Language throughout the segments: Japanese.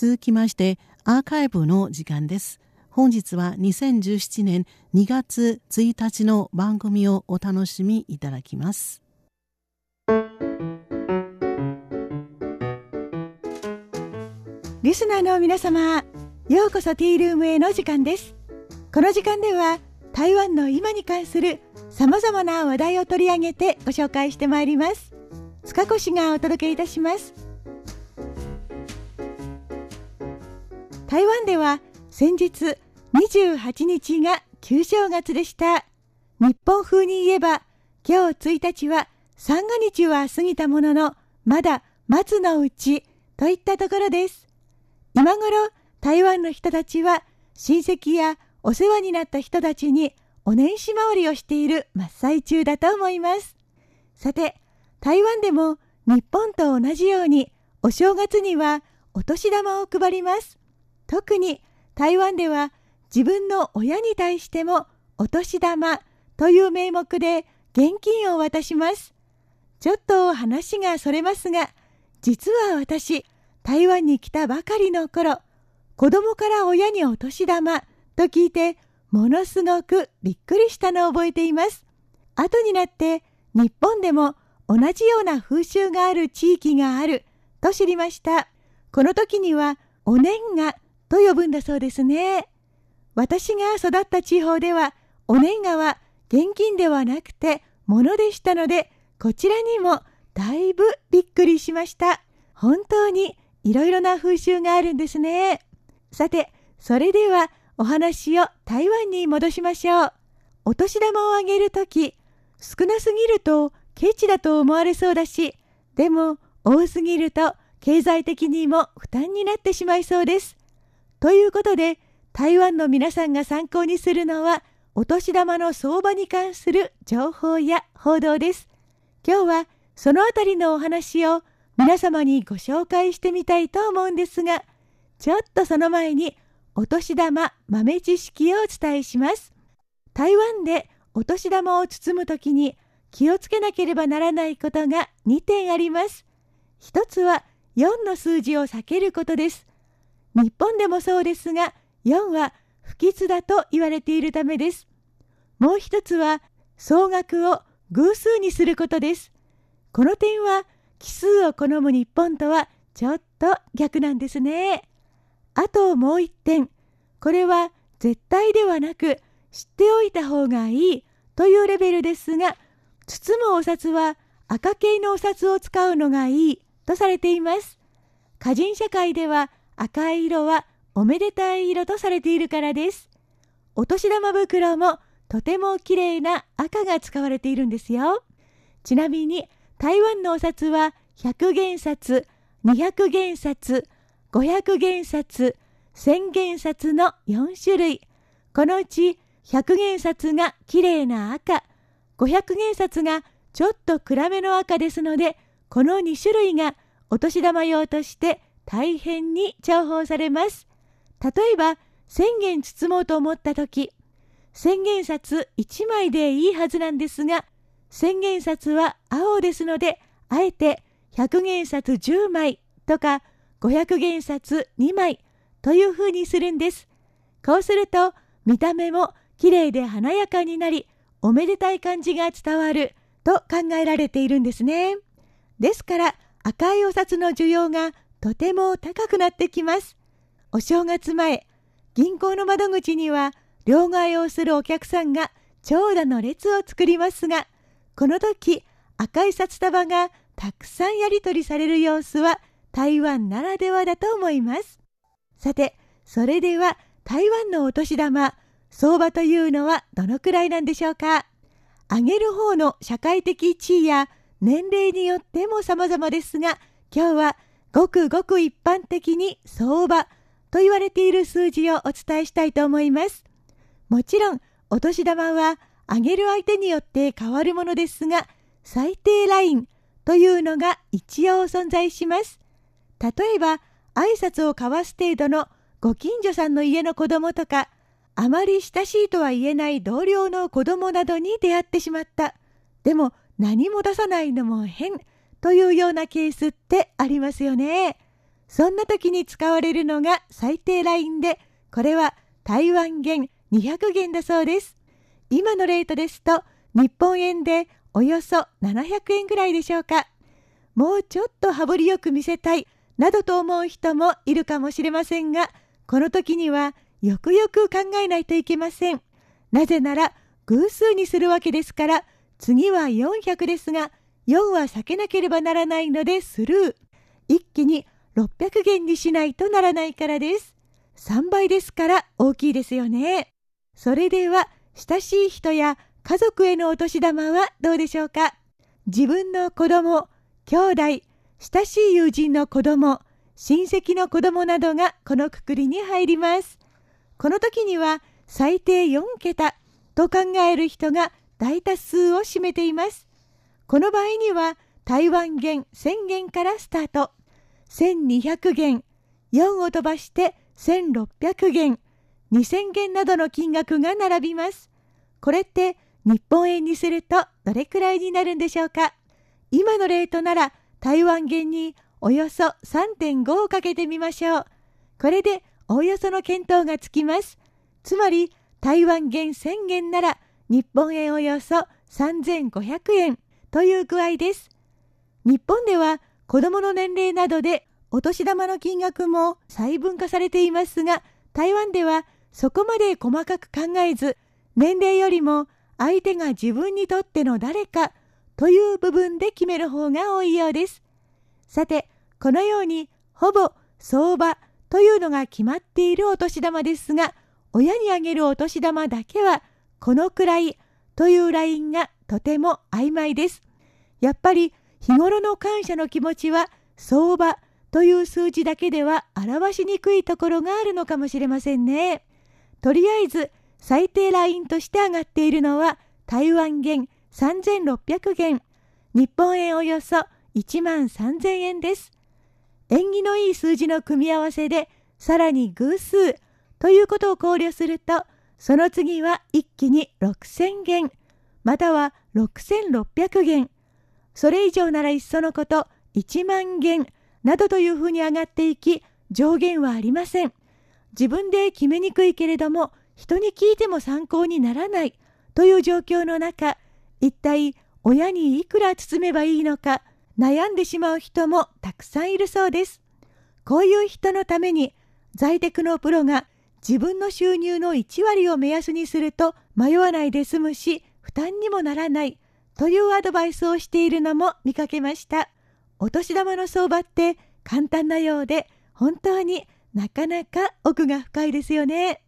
続きましてアーカイブの時間です。本日は2017年2月1日の番組をお楽しみいただきます。リスナーの皆様ようこそティールームへの時間です。この時間では台湾の今に関するさまざまな話題を取り上げてご紹介してまいります。塚越がお届けいたします。台湾では先日28日が旧正月でした。日本風に言えば今日1日は三が日は過ぎたもののまだ松のうちといったところです。今頃台湾の人たちは親戚やお世話になった人たちにお年始回りをしている真っ最中だと思います。さて、台湾でも日本と同じようにお正月にはお年玉を配ります。特に台湾では自分の親に対してもお年玉という名目で現金を渡します。ちょっと話がそれますが、実は私、台湾に来たばかりの頃、子供から親にお年玉と聞いて、ものすごくびっくりしたのを覚えています。後になって日本でも同じような風習がある地域があると知りました。この時にはお年賀と呼ぶんだそうですね。私が育った地方では、お年賀は現金ではなくて物でしたので、こちらにもだいぶびっくりしました。本当にいろいろな風習があるんですね。さて、それではお話を台湾に戻しましょう。お年玉をあげるとき、少なすぎるとケチだと思われそうだし、でも多すぎると経済的にも負担になってしまいそうです。ということで、台湾の皆さんが参考にするのは、お年玉の相場に関する情報や報道です。今日はそのあたりのお話を皆様にご紹介してみたいと思うんですが、ちょっとその前にお年玉豆知識をお伝えします。台湾でお年玉を包むときに気をつけなければならないことが2点あります。一つは4の数字を避けることです。日本でもそうですが、4は不吉だと言われているためです。もう一つは、総額を偶数にすることです。この点は、奇数を好む日本とはちょっと逆なんですね。あともう一点、これは絶対ではなく、知っておいた方がいいというレベルですが、包むお札は赤系のお札を使うのがいいとされています。歌人社会では赤い色はおめでたい色とされているからです。お年玉袋もとても綺麗な赤が使われているんですよ。ちなみに台湾のお札は100元札、200元札、500元札、1000元札の4種類。このうち100元札が綺麗な赤、500元札がちょっと暗めの赤ですので、この2種類がお年玉用として大変に重宝されます。例えば、千元包もうと思った時、千元札1枚でいいはずなんですが、千元札は青ですので、あえて100元札10枚とか500元札2枚というふうにするんです。こうすると見た目も綺麗で華やかになり、おめでたい感じが伝わると考えられているんですね。ですから赤いお札の需要がとても高くなってきます。お正月前、銀行の窓口には両替をするお客さんが長蛇の列を作りますが、この時赤い札束がたくさんやり取りされる様子は台湾ならではだと思います。さて、それでは台湾のお年玉、相場というのはどのくらいなんでしょうか？あげる方の社会的地位や年齢によっても様々ですが、今日はごくごく一般的に相場と言われている数字をお伝えしたいと思います。もちろん、お年玉はあげる相手によって変わるものですが、最低ラインというのが一応存在します。例えば、挨拶を交わす程度のご近所さんの家の子供とか、あまり親しいとは言えない同僚の子供などに出会ってしまった。でも何も出さないのも変というようなケースってありますよね。そんな時に使われるのが最低ラインで、これは台湾元200元だそうです。今のレートですと、日本円でおよそ700円ぐらいでしょうか。もうちょっと羽振りよく見せたい、などと思う人もいるかもしれませんが、この時にはよくよく考えないといけません。なぜなら、偶数にするわけですから、次は400ですが、4は避けなければならないのでスルー。一気に600元にしないとならないからです。3倍ですから大きいですよね。それでは、親しい人や家族へのお年玉はどうでしょうか自分の子供、兄弟、親しい友人の子供、親戚の子供などがこのくくりに入ります。この時には最低4桁と考える人が大多数を占めています。この場合には台湾元1000元からスタート。1200元、4を飛ばして1600元、2000元などの金額が並びます。これって日本円にするとどれくらいになるんでしょうか？今のレートなら台湾元におよそ3.5をかけてみましょう。これでおおよその見当がつきます。つまり台湾元1000元なら日本円およそ3500円という具合です。日本では子供の年齢などでお年玉の金額も細分化されていますが、台湾ではそこまで細かく考えず、年齢よりも相手が自分にとっての誰かという部分で決める方が多いようです。さて、このようにほぼ相場というのが決まっているお年玉ですが、親にあげるお年玉だけはこのくらいというラインがとても曖昧です。やっぱり日頃の感謝の気持ちは相場という数字だけでは表しにくいところがあるのかもしれませんね。とりあえず最低ラインとして上がっているのは台湾元3600元、日本円およそ1万3000円です。縁起のいい数字の組み合わせでさらに偶数ということを考慮するとその次は一気に6000元または6600元それ以上ならいっそのこと1万元などというふうに上がっていき上限はありません。自分で決めにくいけれども人に聞いても参考にならないという状況の中一体親にいくら包めばいいのか悩んでしまう人もたくさんいるそうです。こういう人のために在宅のプロが自分の収入の1割を目安にすると迷わないで済むし負担にもならないというアドバイスをしているのも見かけました。お年玉の相場って簡単なようで本当になかなか奥が深いですよね。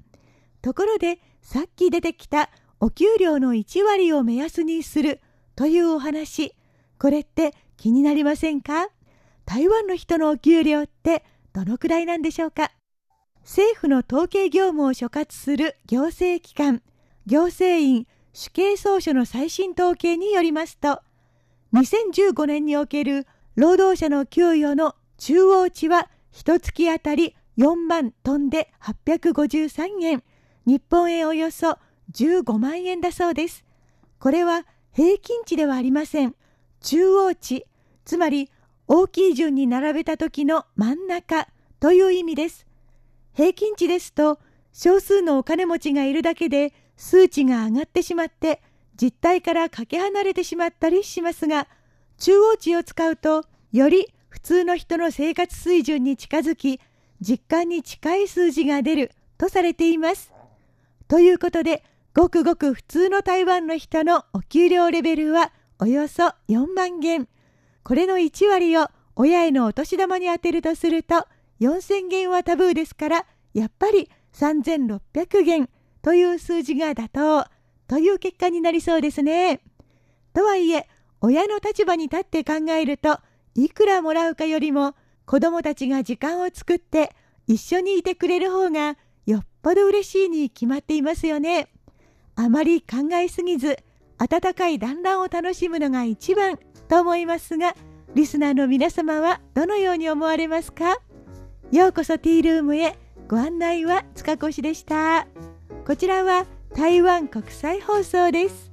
ところでさっき出てきたお給料の1割を目安にするというお話これって気になりませんか？台湾の人のお給料ってどのくらいなんでしょうか？政府の統計業務を所轄する行政機関行政院主計総書の最新統計によりますと2015年における労働者の給与の中央値は1月あたり4万トンで853円。日本円およそ15万円だそうです。これは平均値ではありません。中央値つまり大きい順に並べた時の真ん中という意味です。平均値ですと少数のお金持ちがいるだけで数値が上がってしまって実態からかけ離れてしまったりしますが中央値を使うとより普通の人の生活水準に近づき実感に近い数字が出るとされています。ということでごくごく普通の台湾の人のお給料レベルはおよそ4万元。これの1割を親へのお年玉に充てるとすると4000元はタブーですからやっぱり3600元という数字が妥当という結果になりそうですね。とはいえ親の立場に立って考えるといくらもらうかよりも子どもたちが時間を作って一緒にいてくれる方がよっぽど嬉しいに決まっていますよね。あまり考えすぎず温かい団らんを楽しむのが一番と思いますがリスナーの皆様はどのように思われますか？ようこそティールームへご案内は塚越でしたこちらは台湾国際放送です。